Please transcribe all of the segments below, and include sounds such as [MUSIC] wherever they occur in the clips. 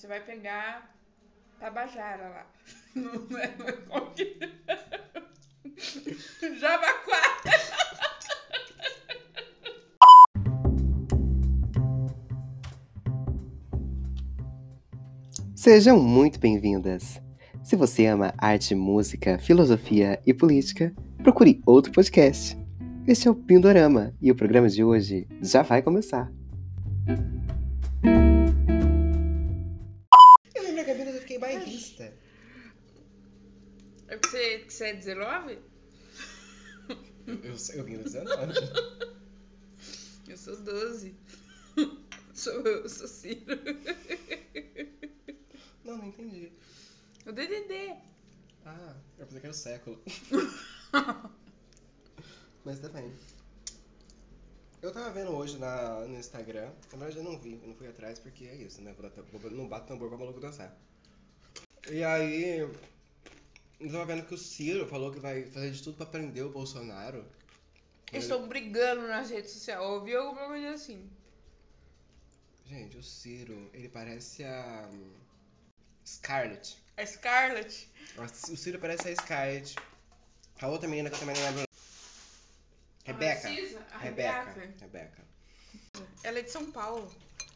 Você vai pegar Tabajara lá. [LAUGHS] Não é qual que... [LAUGHS] Jabaquara. Sejam muito bem-vindas! Se você ama arte, música, filosofia e política, procure outro podcast. Este é o Pindorama e o programa de hoje já vai começar. Você, é 19? Eu, eu, eu no 19. Eu sou 12. Sou eu, sou Ciro. Não, não entendi. O DDD. Ah, eu pensei que era o século. [LAUGHS] Mas tá bem. Eu tava vendo hoje na, no Instagram, na verdade eu não vi, eu não fui atrás porque é isso, né? Não bato tambor pra maluco dançar. E aí, eu tava vendo que o Ciro falou que vai fazer de tudo pra prender o Bolsonaro. Eles estão brigando nas redes sociais, ouvi alguma coisa assim. Gente, o Ciro, ele parece a Scarlett. A Scarlett? O Ciro parece a Scarlett. A outra menina que eu também não lembro. Rebeca. A Rebeca. Rebeca. Ela é de São Paulo.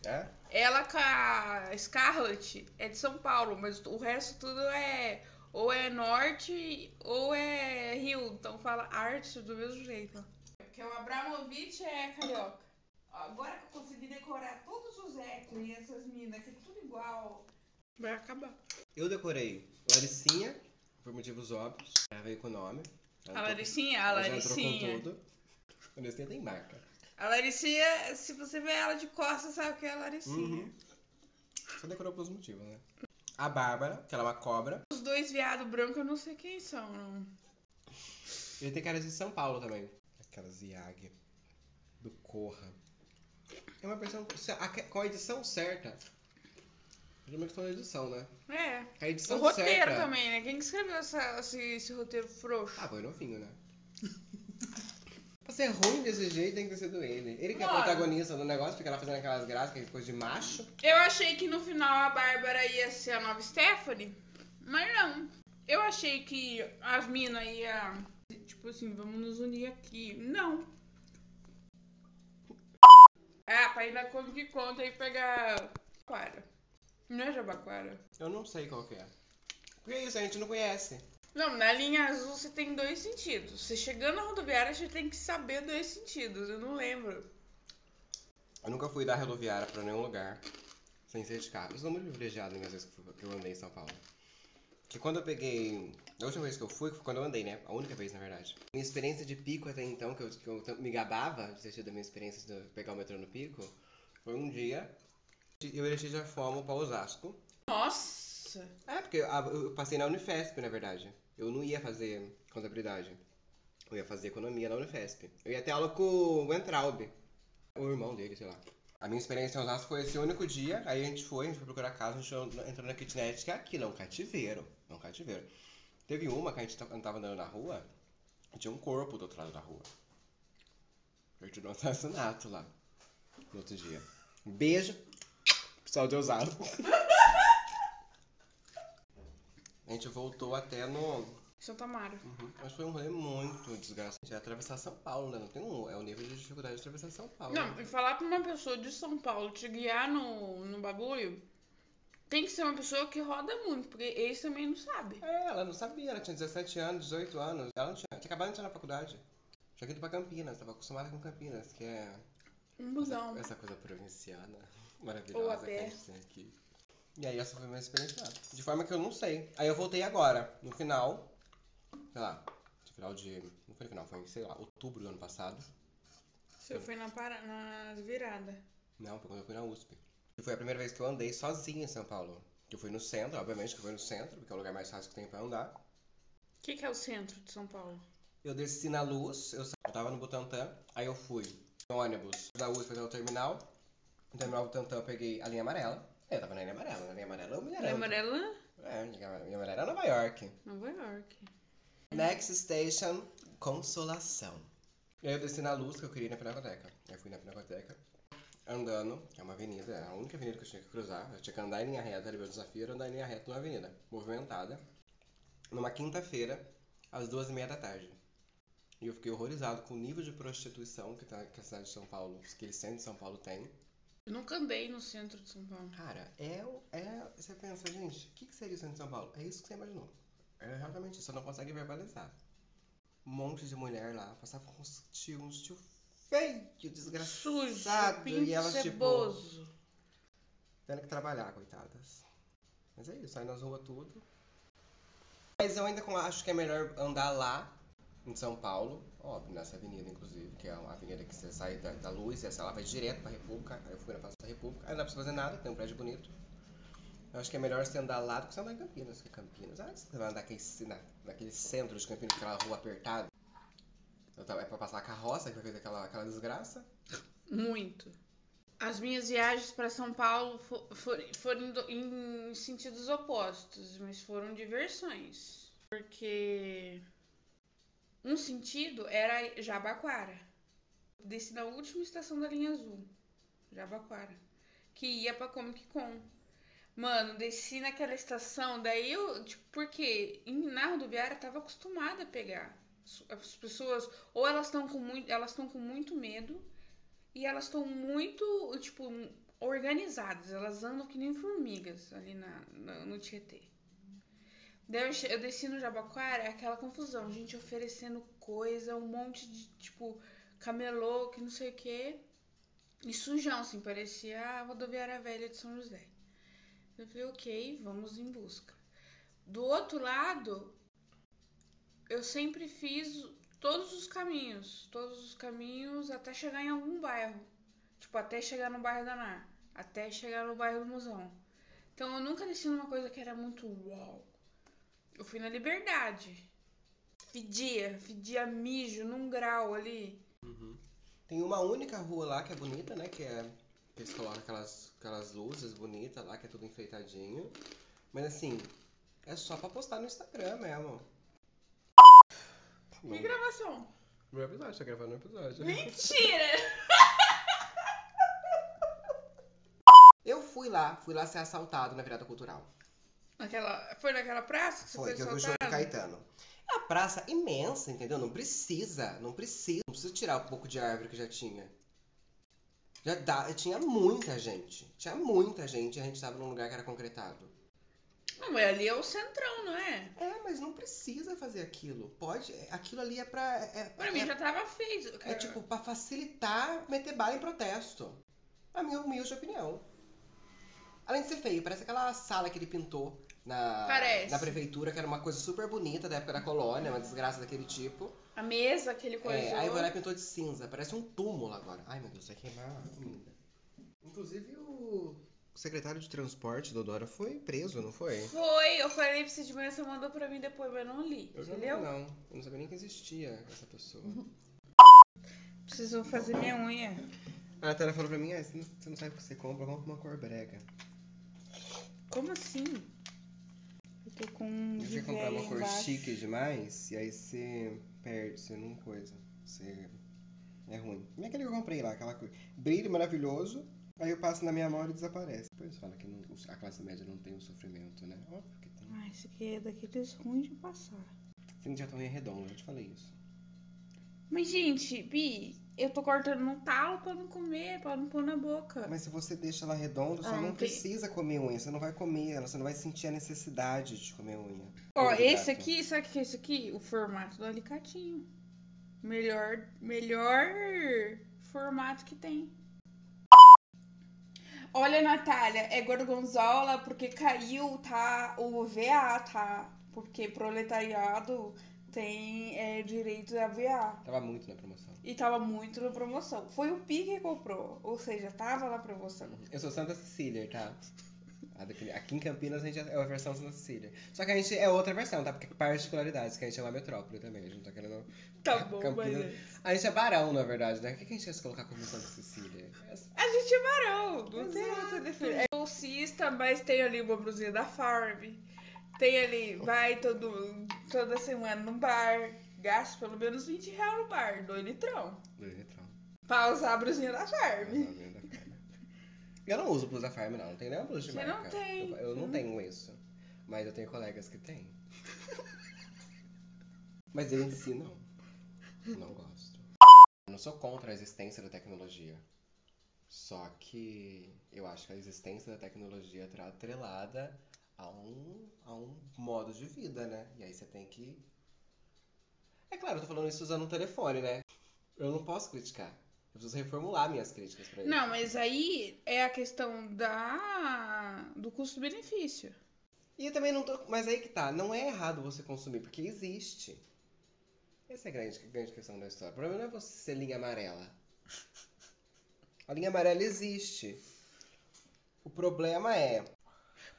É? Ela com a Scarlett é de São Paulo, mas o resto tudo é ou é norte ou é rio. Então fala arte do mesmo jeito. Porque o Abramovich é carioca. Agora que eu consegui decorar todos os ecos e essas minas, que é tudo igual, vai acabar. Eu decorei Laricinha, por motivos óbvios. Ela veio com o nome. a Laricinha, a Laricinha. Já entrou com tudo. A Laricinha tem marca. A Laricinha, se você vê ela de costas, sabe que é a Laricinha. Uhum. Só decorou pelos motivos, né? A Bárbara, que ela é uma cobra. Os dois viados brancos eu não sei quem são, não. Ele tem caras de São Paulo também. Aquelas Iag. Do Corra. É uma versão. Com a edição certa. Geralmente questão da edição, né? É. A edição o roteiro certa... também, né? Quem escreveu essa, esse, esse roteiro frouxo? Ah, foi novinho, né? Ser ruim desse jeito tem que ter sido ele. Ele que é protagonista do negócio, fica lá fazendo aquelas graças, aquelas coisas de macho. Eu achei que no final a Bárbara ia ser a nova Stephanie, mas não. Eu achei que as minas iam. Tipo assim, vamos nos unir aqui. Não. Ah, pra ir na conta que conta e pegar. Jabaquara. Não é Jabaquara? Eu não sei qual que é. Porque é isso, a gente não conhece. Não, na linha azul você tem dois sentidos. Você chegando na rodoviária, você tem que saber dois sentidos. Eu não lembro. Eu nunca fui da rodoviária pra nenhum lugar sem ser de carro. Eu sou muito privilegiado nas vezes que eu andei em São Paulo. Que quando eu peguei. A última vez que eu fui foi quando eu andei, né? A única vez, na verdade. Minha experiência de pico até então, que eu, que eu me gabava de ter tido a minha experiência de pegar o metrô no pico, foi um dia. Eu e a já fomos pra Osasco. Nossa! É, porque eu, eu passei na Unifesp, na verdade. Eu não ia fazer contabilidade. Eu ia fazer economia na Unifesp. Eu ia ter aula com o Wentraub. O irmão dele, sei lá. A minha experiência em Osasco foi esse único dia. Aí a gente foi, a gente foi procurar casa, a gente entrou na kitnet, que é aquilo, é um cativeiro. É um cativeiro. Teve uma que a gente tava andando na rua tinha um corpo do outro lado da rua. Perdido um assassinato lá. No outro dia. Beijo, pessoal de Osasco. [LAUGHS] A gente voltou até no. Santa Mara. Uhum. Mas foi um rolê muito desgastante. É atravessar São Paulo, né? Não tem um. É o nível de dificuldade de atravessar São Paulo. Não, e falar pra uma pessoa de São Paulo te guiar no, no bagulho. Tem que ser uma pessoa que roda muito, porque eles também não sabem. É, ela não sabia, ela tinha 17 anos, 18 anos. Ela não tinha, tinha acabado de entrar na faculdade. Tinha ido pra Campinas, tava acostumada com Campinas, que é. Um busão. Essa, essa coisa provinciana maravilhosa que a gente tem aqui. E aí essa foi minha experiência. De forma que eu não sei. Aí eu voltei agora, no final, sei lá, no final de. Não foi no final, foi, sei lá, outubro do ano passado. Você eu... foi na, para... na virada? Não, foi quando eu fui na USP. E foi a primeira vez que eu andei sozinho em São Paulo. Que eu fui no centro, obviamente que eu fui no centro, porque é o lugar mais fácil que tem pra andar. O que, que é o centro de São Paulo? Eu desci na luz, eu, eu tava no Butantã, aí eu fui no ônibus da USP até o terminal. No terminal Butantã eu peguei a linha amarela. Eu tava na linha amarela, na linha amarela eu me Linha amarela? É, linha amarela é Nova York. Nova York. Next station, Consolação. Eu desci na luz que eu queria ir na Pinacoteca. Aí fui na Pinacoteca. andando, que é uma avenida, é a única avenida que eu tinha que cruzar. Eu tinha que andar em linha reta, era meu desafio era andar em linha reta numa avenida movimentada, numa quinta-feira, às duas e meia da tarde. E eu fiquei horrorizado com o nível de prostituição que, tá, que a cidade de São Paulo, que eles centro de São Paulo tem. Eu nunca andei no centro de São Paulo. Cara, é, é. Você pensa, gente, o que, que seria o centro de São Paulo? É isso que você imaginou. É realmente isso, você não consegue verbalizar. Um monte de mulher lá, passava com uns tio, uns tio feio, desgraçado. Sujo, e elas, tipo, ceboso. tendo que trabalhar, coitadas. Mas é isso, aí nas ruas tudo. Mas eu ainda acho que é melhor andar lá, em São Paulo, óbvio, nessa avenida, inclusive, que é uma avenida que você sai da, da luz e ela vai direto pra República. Aí eu fui na Praça da República, aí não dá pra fazer nada, tem um prédio bonito. Eu acho que é melhor você andar lá do que você andar em Campinas, porque Campinas, ah, você vai andar naquele, na, naquele centro de Campinas, aquela rua apertada. É pra passar a carroça, que vai fazer aquela, aquela desgraça. Muito. As minhas viagens para São Paulo fo- for- foram do- em sentidos opostos, mas foram diversões. Porque um sentido era Jabaquara. Desci na última estação da linha azul, Jabaquara, que ia pra Comic Con. Mano, desci naquela estação, daí eu, tipo, porque na rodoviária eu tava acostumada a pegar. As pessoas, ou elas estão com muito, elas estão com muito medo, e elas estão muito, tipo, organizadas. Elas andam que nem formigas ali na, na- no Tietê. Eu, desci no Jabaquara, é aquela confusão. Gente oferecendo coisa, um monte de, tipo, camelô, que não sei o quê. E sujão, assim, parecia a rodoviária velha de São José. Eu falei, ok, vamos em busca. Do outro lado, eu sempre fiz todos os caminhos. Todos os caminhos até chegar em algum bairro. Tipo, até chegar no bairro da Nar. Até chegar no bairro do Musão. Então eu nunca desci numa coisa que era muito uau. Eu fui na Liberdade. Fedia, fedia mijo num grau ali. Tem uma única rua lá que é bonita, né? Que é. que Eles colocam aquelas, aquelas luzes bonitas lá, que é tudo enfeitadinho. Mas assim, é só pra postar no Instagram mesmo. Que gravação? No episódio, tá gravando no episódio. Mentira! Eu fui lá, fui lá ser assaltado na virada cultural. Naquela, foi naquela praça que você Foi, foi que eu o assaltado? Caetano. É a praça imensa, entendeu? Não precisa, não precisa. Não precisa tirar um pouco de árvore que já tinha. Já dá, tinha muita gente. Tinha muita gente e a gente tava num lugar que era concretado. Não, mas ali é o centrão, não é? É, mas não precisa fazer aquilo. Pode. Aquilo ali é pra. É, Pra é, mim já tava feito. é tipo pra facilitar meter bala em protesto. A minha humilde opinião. Além de ser feio, parece aquela sala que ele pintou na, Parece. na prefeitura, que era uma coisa super bonita da época da colônia, uma desgraça daquele tipo. A mesa, aquele coisa. É, aí vai lá e pintou de cinza. Parece um túmulo agora. Ai, meu Deus, vai queimar a comida. Inclusive, o secretário de transporte do Dora foi preso, não foi? Foi, eu falei pra você de manhã, você mandou pra mim depois, mas eu não li. Eu Você não, não. Eu não sabia nem que existia essa pessoa. [LAUGHS] Preciso fazer minha unha. A Natália falou pra mim, ah, você não, você não sabe o que você compra, compra uma cor brega. Como assim? Tô com Você comprar uma cor embaixo. chique demais, e aí você perde, você não coisa. Você... É ruim. Não é aquele que eu comprei lá, aquela cor. Brilho maravilhoso, aí eu passo na minha mão e desaparece. Depois fala que não- a classe média não tem o sofrimento, né? Óbvio que tem. Ah, esse aqui é daqueles ruins de passar. Você não já tá em redondo, já te falei isso. Mas, gente, Bi, eu tô cortando no talo pra não comer, pra não pôr na boca. Mas se você deixa ela redonda, você Ah, não precisa comer unha. Você não vai comer ela, você não vai sentir a necessidade de comer unha. Ó, Carboidrato. esse aqui, sabe o que é esse aqui? O formato do alicatinho. Melhor, melhor formato que tem. Olha, Natália, é gorgonzola porque caiu, tá? O VA, tá? Porque proletariado tem é, direito a VA. Tava muito na promoção. E tava muito na promoção. Foi o Pi que comprou. Ou seja, tava na promoção. Eu sou Santa Cecília, tá? Aqui em Campinas a gente é a versão Santa Cecília. Só que a gente é outra versão, tá? Porque particularidades, que a gente é uma metrópole também. A gente não tá querendo. Tá bom, Campinas- mas... A gente é barão, na verdade, né? O que a gente ia se colocar como Santa Cecília? A gente é varão, não tem Exato. outra defesa. É bolsista, mas tem ali uma blusinha da Farm. Tem ali, vai todo, toda semana no bar, gasta pelo menos 20 reais no bar, dois litrão. Dois litrão. Pra usar a blusinha da Farm. Eu não uso blusa farm, não. Não tenho nenhuma blusa de Você marca. não tem. Eu, eu não Hum. tenho isso. Mas eu tenho colegas que têm. [LAUGHS] Mas eu em si, não. Não gosto. Eu não sou contra a existência da tecnologia. Só que eu acho que a existência da tecnologia está atrelada a um, a um modo de vida, né? E aí você tem que. É claro, eu tô falando isso usando um telefone, né? Eu não posso criticar. Eu preciso reformular minhas críticas pra ele. Não, mas aí é a questão da do custo-benefício. E eu também não tô. Mas aí que tá, não é errado você consumir, porque existe. Essa é a grande, grande questão da história. O problema não é você ser linha amarela. A linha amarela existe. O problema é.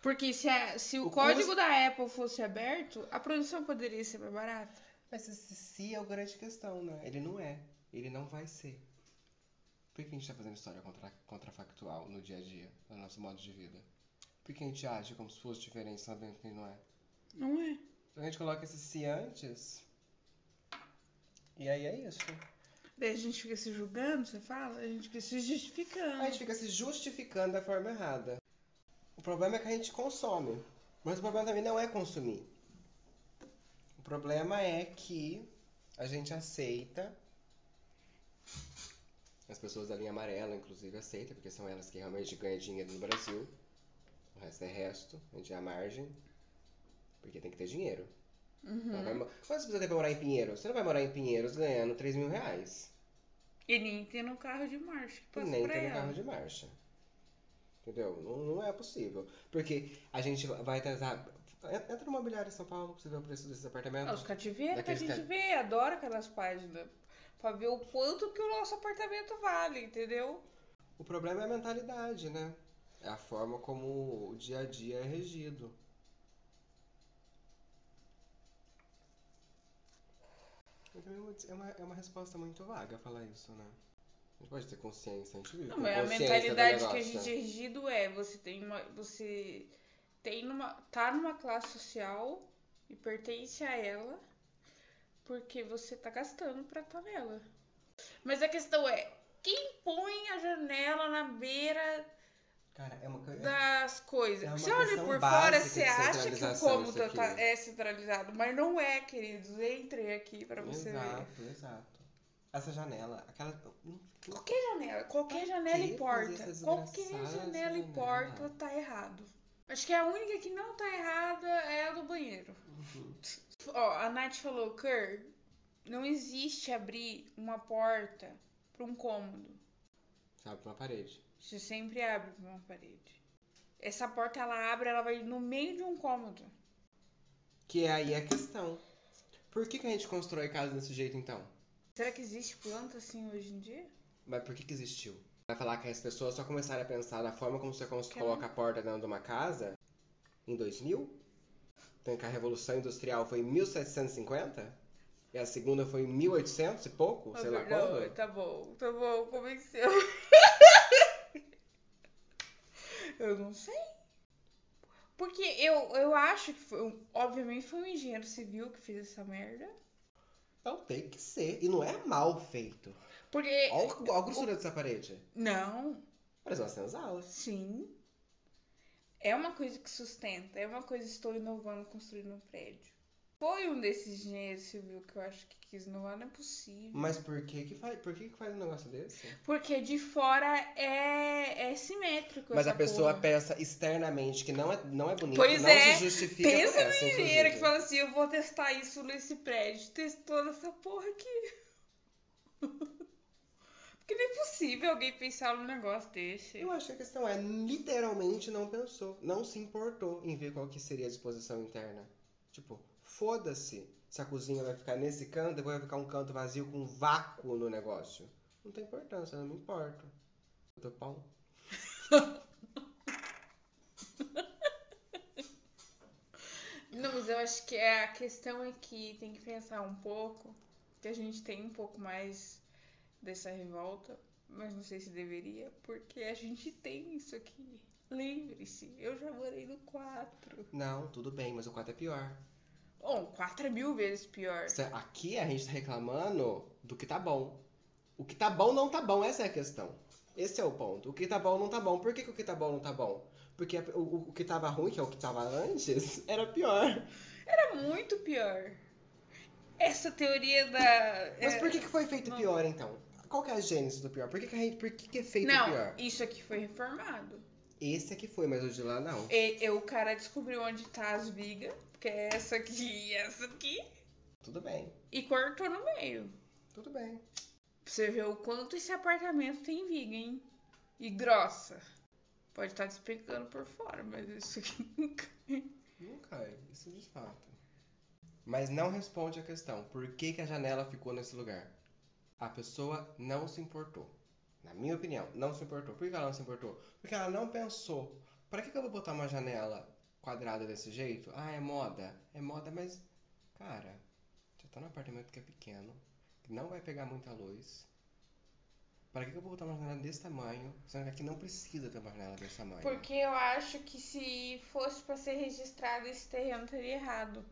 Porque se, a- se o, O código custo- da Apple fosse aberto, a produção poderia ser mais barata. Mas esse se é a grande questão, né? Ele não é. Ele não vai ser. Por que a gente tá fazendo história contra, contrafactual no dia a dia, no nosso modo de vida? Por que a gente age como se fosse diferente, sabendo que não é? Não é? Então a gente coloca esse se antes. E aí é isso. Daí a gente fica se julgando, você fala? A gente fica se justificando. A gente fica se justificando da forma errada. O problema é que a gente consome. Mas o problema também não é consumir. O problema é que a gente aceita. As pessoas da linha amarela, inclusive, aceitam, porque são elas que realmente ganham dinheiro no Brasil. O resto é resto, a gente é a margem. Porque tem que ter dinheiro. Não vai você precisa ter pra morar em Pinheiros? Você não vai morar em Pinheiros ganhando 3 mil reais. E nem tem no carro de marcha que E nem ter no ela. carro de marcha. Entendeu? Não, não é possível. Porque a gente vai tentar. Entra no imobiliário em São Paulo pra você ver o preço desses Ah, apartamentos. os cativeiros que a gente vê, adora aquelas páginas. Pra ver o quanto que o nosso apartamento vale, entendeu? O problema é a mentalidade, né? É a forma como o dia a dia é regido. Dizer- É uma, é uma resposta muito vaga falar isso, né? A gente pode ter consciência, a gente vive Não, mas a mentalidade que a gente é regido é, você tem uma. Você tem numa. tá numa classe social e pertence a ela porque você tá gastando pra estar nela. Mas a questão é, quem põe a janela na beira Cara, é uma coisa. das coisas? É você olha por fora, você acha que o cômodo tá- aqui. é centralizado, mas não é, queridos. Entrem aqui pra você ver. Exato, exato. Essa janela, aquela. Não- Qualquer janela, qualquer janela e porta. Qualquer janela e janela? porta tá errado. Acho que a única que não tá errada é a do banheiro. Uhum. Ó, a Nath falou, Kerr, não existe abrir uma porta pra um cômodo. Sabe, pra uma parede. Você sempre abre pra uma parede. Essa porta ela abre, ela vai no meio de um cômodo. Que é aí a questão. Por que, que a gente constrói casa desse jeito então? Será que existe planta assim hoje em dia? Mas por que, que existiu? Vai falar que as pessoas só começaram a pensar na forma como você coloca a porta dentro de uma casa em 2000? Então que a Revolução Industrial foi em 1750? E a segunda foi em 1800 e pouco? Sei lá Não, quando? Tá bom, tá bom, convenceu. [LAUGHS] eu não sei. Porque eu, eu acho que foi. Obviamente foi um engenheiro civil que fez essa merda. Então tem que ser. E não é mal feito. Porque. Olha a- olha a grossura dessa parede. Não, Parece uma senzala. sim. É uma coisa que sustenta. É uma coisa estou inovando construindo um prédio. Foi um desses engenheiros civil que eu acho que quis inovar, não é possível. Mas por que que faz, por que que faz um negócio desse? Porque de fora é, é simétrico. Mas a pessoa porra. pensa externamente que não é, não é bonito, Pois não é, se justifica Pensa no engenheiro que fala assim, eu vou testar isso nesse prédio. Testou nessa porra aqui. [LAUGHS] Porque não é possível alguém pensar num negócio desse. Eu acho que a questão é, literalmente não pensou, não se importou em ver qual que seria a disposição interna. Tipo, foda-se se a cozinha vai ficar nesse canto, depois vai ficar um canto vazio com um vácuo no negócio. Não tem importância, não me importo. Eu tô pão. [LAUGHS] Não, mas eu acho que é, a questão é que tem que pensar um pouco, que a gente tem um pouco mais dessa revolta, mas não sei se deveria, porque a gente tem isso aqui. Lembre-se, eu já morei no 4. Não, tudo bem, mas o 4 é pior. Bom, 4 é mil vezes pior. Aqui a gente tá reclamando do que tá bom. O que tá bom não tá bom, essa é a questão. Esse é o ponto. O que tá bom não tá bom. Por que, que o que tá bom não tá bom? Porque o, o que tava ruim, que é o que tava antes, [LAUGHS] era pior. Era muito pior. Essa teoria da. Mas é, por que, que foi feito não. pior, então? Qual que é a gênese do pior? Por que, que, a gente- por que, que é feito Não, pior? isso aqui foi reformado. Esse aqui foi, mas o de lá não. E, e o cara descobriu onde tá as vigas, que é essa aqui e essa aqui, Tudo bem, e cortou no meio. tudo bem. Pra você ver o quanto esse apartamento tem viga, hein? E grossa. Pode estar despecando por fora, mas isso aqui [LAUGHS] nunca. Não cai, isso de fato. Mas não responde a questão. Por que, que a janela ficou nesse lugar? A pessoa não se importou. Na minha opinião, não se importou. Por que ela não se importou? Porque ela não pensou. Pra que, que eu vou botar uma janela quadrada desse jeito? Ah, é moda. É moda, mas. Cara, você tá num apartamento que é pequeno, que não vai pegar muita luz. Pra que, que eu vou botar uma janela desse tamanho? Sendo que aqui não precisa ter uma janela desse tamanho. Porque eu acho que se fosse pra ser registrado esse terreno teria errado.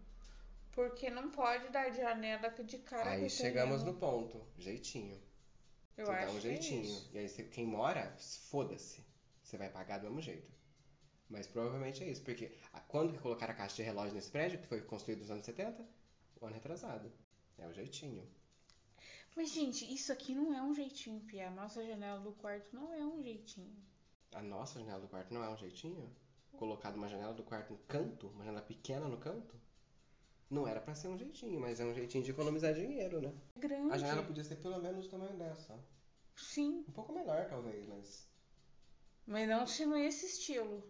Porque não pode dar de janela de cara Aí chegamos terreno. no ponto. Jeitinho. Eu você acho dá um que é jeitinho. isso. e aí você- quem mora, foda-se. Você vai pagar do mesmo jeito. Mas provavelmente é isso. Porque a- quando que colocaram a caixa de relógio nesse prédio, que foi construído nos anos 70? O ano retrasado. É o jeitinho. Mas, gente, isso aqui não é um jeitinho, Pia. A nossa janela do quarto não é um jeitinho. A nossa janela do quarto não é um jeitinho? Colocado uma janela do quarto no canto, uma janela pequena no canto? Não era pra ser um jeitinho, mas é um jeitinho de economizar dinheiro, né? É grande. A janela podia ser pelo menos do tamanho dessa. Sim, Um pouco menor, talvez, mas. mas não sendo esse estilo.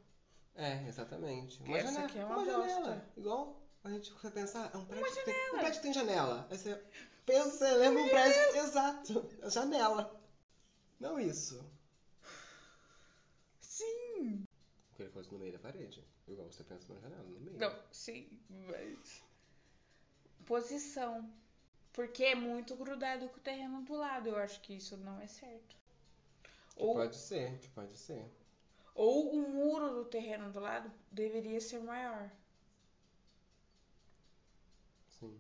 É, exatamente. Uma essa janela. aqui é uma uma janela. Igual a gente você pensar, é um prédio, que tem, um prédio tem janela. Aí você pensa, você lembra um prédio. Exato. a Janela. Não isso. Sim. Que ele fosse no meio da parede. Igual você pensa numa janela, no meio. Não, sim, mas. Posição. Porque é muito grudado com o terreno do lado. Eu acho que isso não é certo. Que Ou, Pode ser, que pode ser. ou o muro do terreno do lado deveria ser maior. Sim.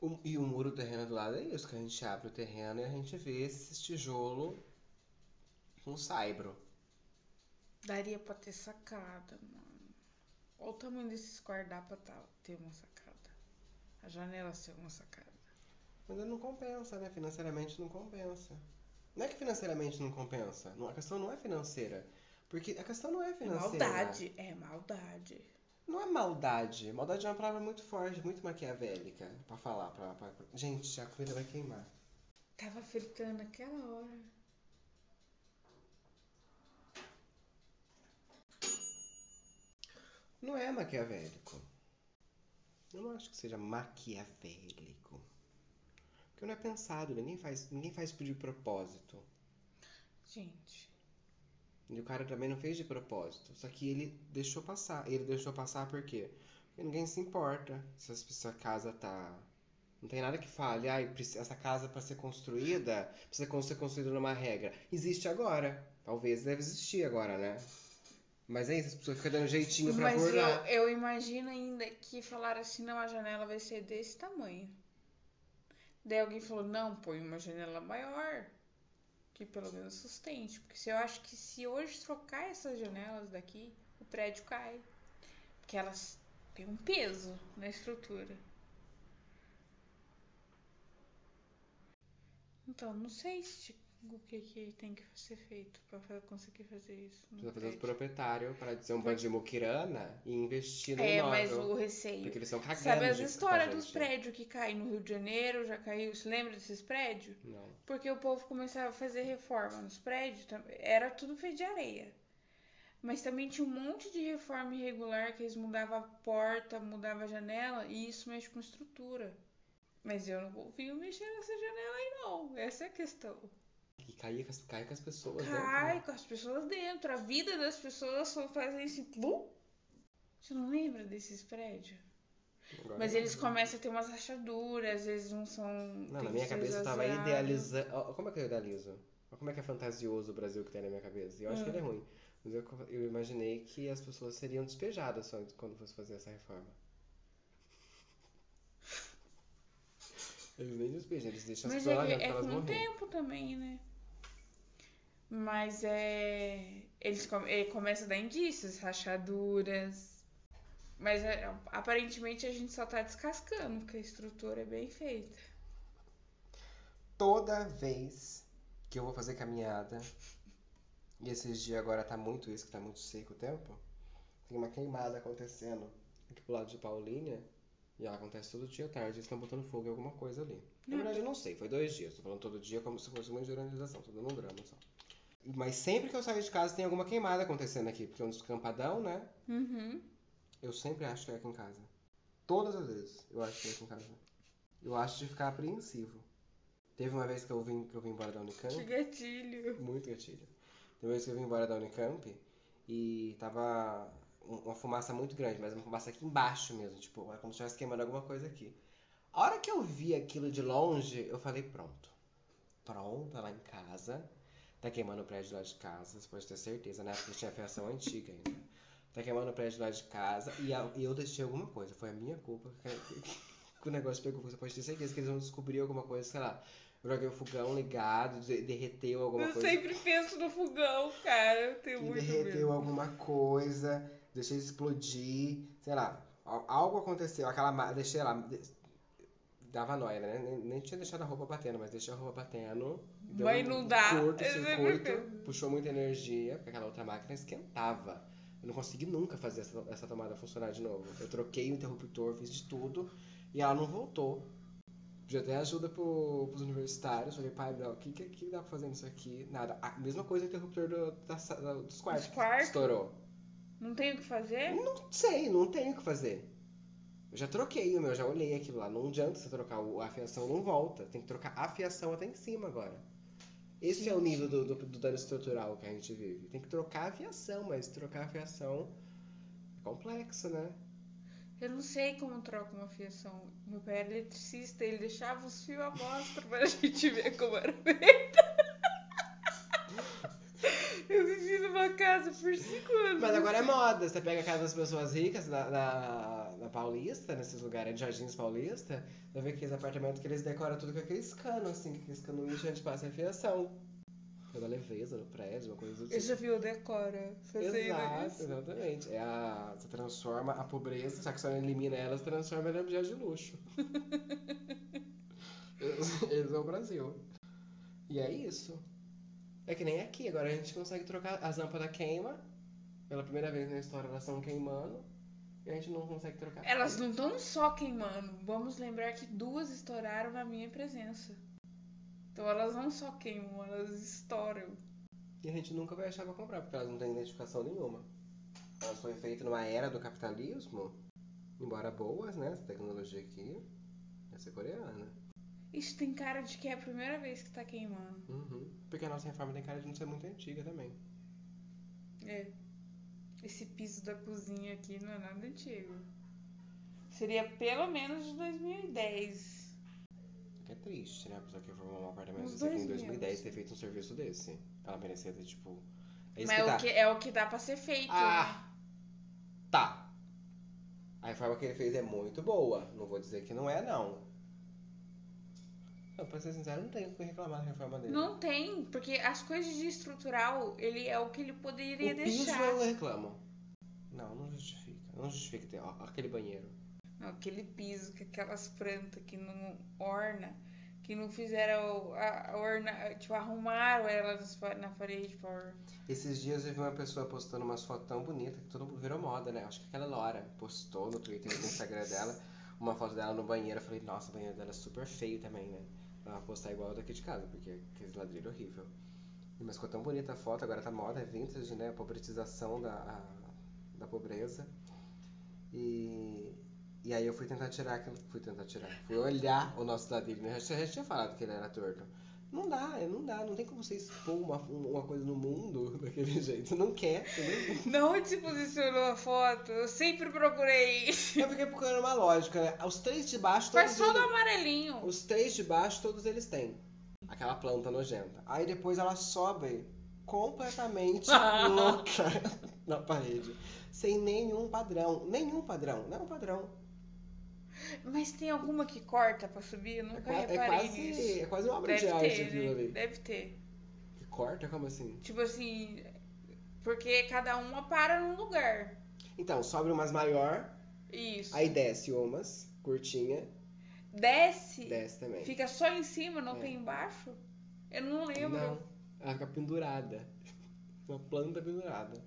O- e o muro do terreno do lado é isso, que a gente abre o terreno e a gente vê esse tijolo com saibro. Daria pra ter sacada, mano. Olha o tamanho desses guarda-para pra tá- ter uma sacada. A janela ser uma sacada. Mas não compensa, né? Financeiramente não compensa. Não é que financeiramente não compensa. Não, a questão não é financeira. Porque a questão não é É financeira. maldade. É maldade. Não é maldade. Maldade é uma palavra muito forte, muito maquiavélica pra falar. Pra, pra- pra- Gente, a comida vai queimar. Tava fritando aquela hora. Não é maquiavélico. Eu não acho que seja maquiavélico. Porque não é pensado, ninguém faz, ninguém faz de propósito. Gente. E o cara também não fez de propósito. Só que ele deixou passar. Ele deixou passar por quê? Porque ninguém se importa se a- se a casa tá. Não tem nada que fale, ah, essa casa para ser construída precisa ser construída numa regra. Existe agora. Talvez deve existir agora, né? Mas é isso, as pessoas ficam dando jeitinho pra Mas burlar. eu, eu imagino ainda que falaram assim, não, a janela vai ser desse tamanho. Daí alguém falou, não, põe uma janela maior. Que pelo menos sustente. Porque se eu acho que se hoje trocar essas janelas daqui, o prédio cai. Porque elas têm um peso na estrutura. Então, não sei se, o que, que tem que ser feito pra fa- conseguir fazer isso. Precisa fazer os proprietários para dizer um bando de muquirana e investir no É, imóvel. mas o receio. Porque eles estão cagando Sabe as histórias dos prédios que caem no Rio de Janeiro? Já caiu? Você lembra desses prédios? Não. Porque o povo começava a fazer reforma nos prédios, era tudo feito de areia. Mas também tinha um monte de reforma irregular que eles mudavam a porta, mudavam a janela, e isso mexe com estrutura. Mas eu não confio mexer nessa janela aí, não. Essa é a questão. Cair com as, cai com as pessoas Cai dentro. com as pessoas dentro. A vida das pessoas só fazem esse plum. Você não lembra desses prédios? Agora Mas eles começam a ter umas rachaduras, às vezes não são. Não, na minha que cabeça eu tava idealizando. Como é que eu idealizo? Como é que é fantasioso o Brasil que tem na minha cabeça? Eu acho Hum. que ele é ruim. Mas eu, eu imaginei que as pessoas seriam despejadas só quando fosse fazer essa reforma. [LAUGHS] Eles nem despejam, eles deixam as Mas pessoas lá é, dentro é com o tempo também, né? Mas é. Eles ele começa a dar indícios, rachaduras. Mas é, aparentemente a gente só tá descascando, porque a estrutura é bem feita. Toda vez que eu vou fazer caminhada, e esses dias agora tá muito isso, que tá muito seco o tempo, tem uma queimada acontecendo aqui pro lado de Paulínia, e ela acontece todo dia à tarde, eles estão botando fogo em alguma coisa ali. Na verdade eu não sei, foi dois dias, tô falando todo dia como se fosse uma organização, tô dando um drama só. Mas sempre que eu saio de casa tem alguma queimada acontecendo aqui, porque é um descampadão, né? Uhum. Eu sempre acho que é aqui em casa. Todas as vezes eu acho que é aqui em casa. Eu acho de ficar apreensivo. Teve uma vez que eu vim, que eu vim embora da Unicamp. Que gatilho. Muito gatilho. Teve uma vez que eu vim embora da Unicamp e tava um- uma fumaça muito grande, mas uma fumaça aqui embaixo mesmo. Tipo, era como se estivesse queimando alguma coisa aqui. A hora que eu vi aquilo de longe, eu falei, pronto. Pronto, lá em casa. Tá queimando o prédio lá de casa, você pode ter certeza, né? Porque tinha fiação [LAUGHS] antiga ainda. Tá queimando o prédio lá de casa e, a- e eu deixei alguma coisa. Foi a minha culpa que, que o negócio pegou. Você pode ter certeza que eles vão descobrir alguma coisa, sei lá. Eu joguei o fogão ligado, de- derreteu alguma Eu coisa. sempre penso no fogão, cara. Eu tenho que muito derreteu medo. alguma coisa, deixei explodir, sei lá. al- Algo aconteceu, aquela. Deixei lá. Dava nóia, né? Nem, nem tinha deixado a roupa batendo, mas deixei a roupa batendo. deu Vai um inundar. Curto Eu sempre circuito, puxou muita energia, porque aquela outra máquina esquentava. Eu não consegui nunca fazer essa, essa tomada funcionar de novo. Eu troquei o interruptor, fiz de tudo, e ela não voltou. Pedi até ajuda pro, pros universitários. Falei, pai, não, o que, que, que dá pra fazer nisso aqui? Nada. A mesma coisa o interruptor do, da da- dos quartos. Dos quartos? Estourou. Não tem o que fazer? Não sei, não tenho o que fazer. Eu já troquei o meu, já olhei aquilo lá. Não adianta você trocar a fiação, não volta. Tem que trocar a fiação até em cima agora. Esse é o nível do, do, do dano estrutural que a gente vive. Tem que trocar a fiação, mas trocar a fiação é complexo, né? Eu não sei como troca uma fiação. Meu pai era eletricista, ele deixava os fios à mostra pra [LAUGHS] gente ver como era feito. Eu vivi numa casa por cinco anos. Mas agora é moda. Você pega a casa das pessoas ricas na, na, na Paulista, nesses lugares de Jardins Paulista, vai ver aqueles apartamentos que eles decoram tudo com aqueles canos, assim, aqueles canos gente passa a fiação. Toda leveza no prédio, uma coisa do Eu tipo. já vi o Decora fazendo Exato, isso. exatamente. É a, você transforma a pobreza, só que você elimina ela, você transforma ela em objeto de luxo. esse é o Brasil. E é isso. É que nem aqui, agora a gente consegue trocar as lâmpadas queima. Pela primeira vez na história elas estão queimando. E a gente não consegue trocar. Elas não estão só queimando. Vamos lembrar que duas estouraram na minha presença. Então elas não só queimam, elas estouram. E a gente nunca vai achar pra comprar, porque elas não têm identificação nenhuma. Elas foram feitas numa era do capitalismo, embora boas, né? Essa tecnologia aqui, essa é coreana. Isso tem cara de que é a primeira vez que tá queimando. Uhum. Porque a nossa reforma tem cara de não ser muito antiga também. É. Esse piso da cozinha aqui não é nada antigo. Seria pelo menos de 2010. Que é triste, né? A pessoa que formou um apartamento desse aqui em 2000. 2010 ter feito um serviço desse. Ela merecia ter, tipo. É isso Mas que é, tá. o que, é o que dá pra ser feito. né? Ah! Tá. A reforma que ele fez é muito boa. Não vou dizer que não é, não. Não, pra ser sincero, não tenho o que reclamar da reforma dele. Não tem, porque as coisas de estrutural, ele é o que ele poderia o piso deixar. eu reclamo. Não, não justifica. Não justifica ter ó, aquele banheiro. Não, aquele piso com aquelas plantas que não orna, que não fizeram a, a orna, tipo, arrumaram elas na parede pra Esses dias eu vi uma pessoa postando umas fotos tão bonitas que todo mundo virou moda, né? Acho que aquela Laura postou no Twitter e no Instagram dela uma foto dela no banheiro. Eu falei, nossa, o banheiro dela é super feio também, né? Vai postar igual daqui de casa, porque aquele ladrilho é horrível. Mas ficou tão bonita a foto, agora tá moda, é vintage, né? A pobretização da, a- da pobreza. E, e aí eu fui tentar tirar aquilo. Fui tentar tirar. Fui olhar o nosso ladrilho. né? A gente já tinha falado que ele era torto. Não dá, é, não dá, não tem como você expor uma, uma coisa no mundo [LAUGHS] daquele jeito. Não quer, entendeu? [LAUGHS] Não se posicionou a foto? Eu sempre procurei. Eu fiquei procurando uma lógica, né? Os três de baixo, todos Faz todo eles, amarelinho. os três de baixo, todos eles têm. Aquela planta nojenta. Aí depois ela sobe completamente [LAUGHS] louca na parede. Sem nenhum padrão. Nenhum padrão. Não é um padrão. Mas tem alguma que corta pra subir? Eu É, nunca qua- é reparei quase, nisso. é quase uma obra Deve de arte ter, aquilo né? ali. Deve ter. Que corta? Como assim? Tipo assim, porque cada uma para num lugar. Então, sobe umas maior, Isso. aí desce umas, curtinha, Desce, desce também. fica só em cima, não É. tem embaixo? Eu não lembro. Não, ela fica pendurada. [LAUGHS] Uma planta pendurada.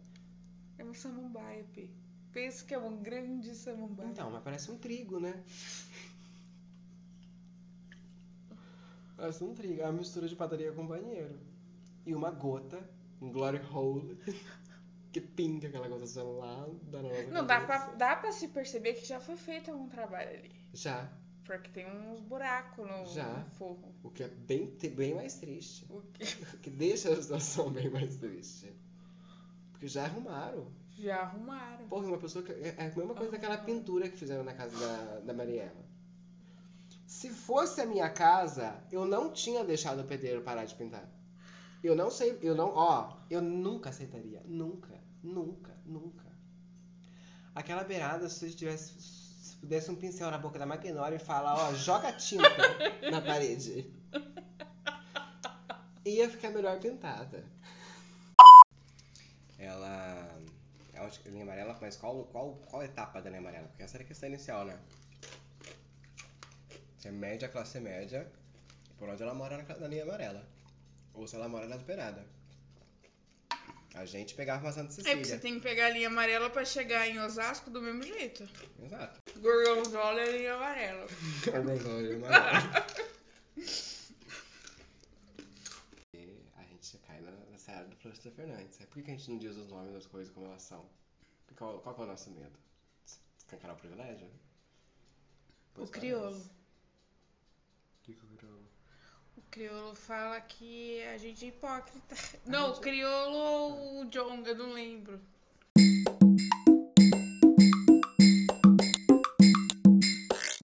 É uma samambaia, P. Penso que é uma grande samambaia. Então, mas parece um trigo, né? Parece um trigo. É uma mistura de padaria com banheiro. E uma gota, um glory hole, [LAUGHS] que pinga aquela gotação lá da nossa Não, dá pra, dá pra se perceber que já foi feito algum trabalho ali. Já. Porque tem uns buracos no, Já. forro. O que é bem, bem mais triste. O que [LAUGHS] O que deixa a situação bem mais triste. Porque já arrumaram. Já arrumaram. Porra, uma pessoa que. É é a mesma coisa daquela pintura que fizeram na casa da, da Mariela. Se fosse a minha casa, eu não tinha deixado o pedreiro parar de pintar. Eu não sei, eu não, ó, eu nunca aceitaria. Nunca, nunca, nunca. Aquela beirada, se você tivesse, se pudesse um pincel na boca da Maquinória e falar, ó, joga tinta [LAUGHS] na parede. Ia ficar melhor pintada. Ela. É uma linha amarela, mas qual, qual, qual etapa da linha amarela? Porque essa era a questão inicial, né? Se é média, classe média, por onde ela mora na, na linha amarela. Ou se ela mora nas beiradas. A gente pegava uma Santa É porque você Cecília. tem que pegar a linha amarela pra chegar em Osasco do mesmo jeito. Exato. Gorgonzola é linha amarela. [LAUGHS] Gorgonzola e amarela. [LAUGHS] E a gente área do Floresta Fernandes. É por que a gente não diz os nomes das coisas como elas são? Qual, qual que é o nosso medo? Escancarar o privilégio? Pois O crioulo. O que que é o crioulo? O crioulo fala que a gente é hipócrita. Não, o crioulo ou o Jong, eu não lembro.